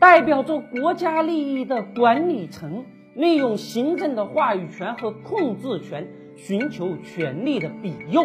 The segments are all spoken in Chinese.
代表着国家利益的管理层利用行政的话语权和控制权，寻求权力的庇佑。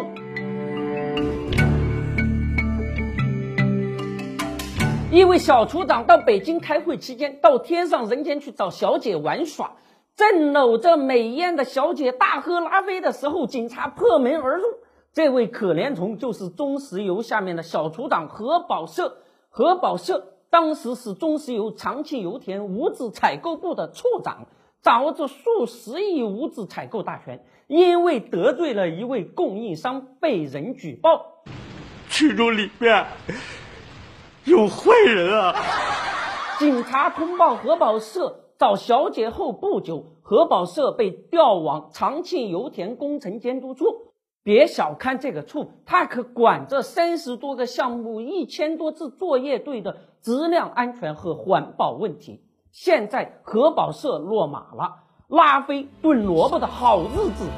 一位小处长到北京开会期间，到天上人间去找小姐玩耍，正搂着美艳的小姐大喝拉菲的时候，警察破门而入。这位可怜虫就是中石油下面的小处长何宝社。何宝社当时是中石油长庆油田物资采购部的处长，掌握着数十亿物资采购大权，因为得罪了一位供应商，被人举报。群众里面。有坏人啊！警察通报核保社找小姐后不久，核保社被调往长庆油田工程监督处。别小看这个处，它可管着三十多个项目、一千多支作业队的质量安全和环保问题。现在核保社落马了，拉菲炖萝卜的好日子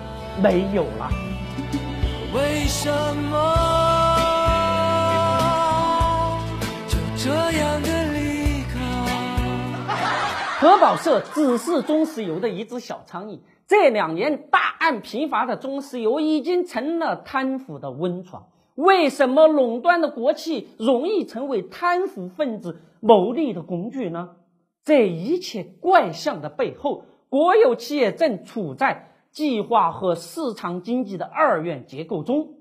没有了。为什么？就这样。核保社只是中石油的一只小苍蝇。这两年大案频发的中石油已经成了贪腐的温床。为什么垄断的国企容易成为贪腐分子牟利的工具呢？这一切怪象的背后，国有企业正处在计划和市场经济的二元结构中，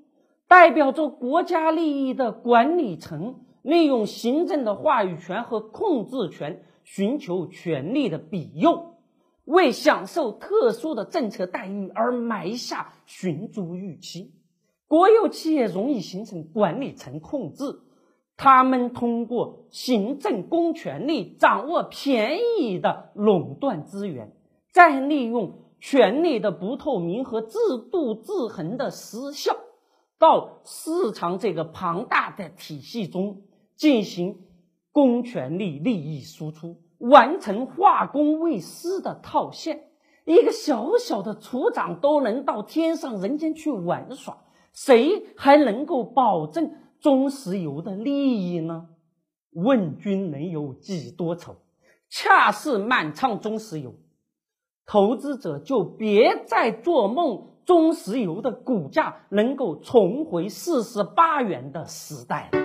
代表着国家利益的管理层。利用行政的话语权和控制权，寻求权力的庇佑，为享受特殊的政策待遇而埋下寻租预期。国有企业容易形成管理层控制，他们通过行政公权力掌握便宜的垄断资源，再利用权力的不透明和制度制衡的失效，到市场这个庞大的体系中。进行公权力利益输出，完成化公为私的套现。一个小小的处长都能到天上人间去玩耍，谁还能够保证中石油的利益呢？问君能有几多愁？恰似满仓中石油，投资者就别再做梦，中石油的股价能够重回四十八元的时代了。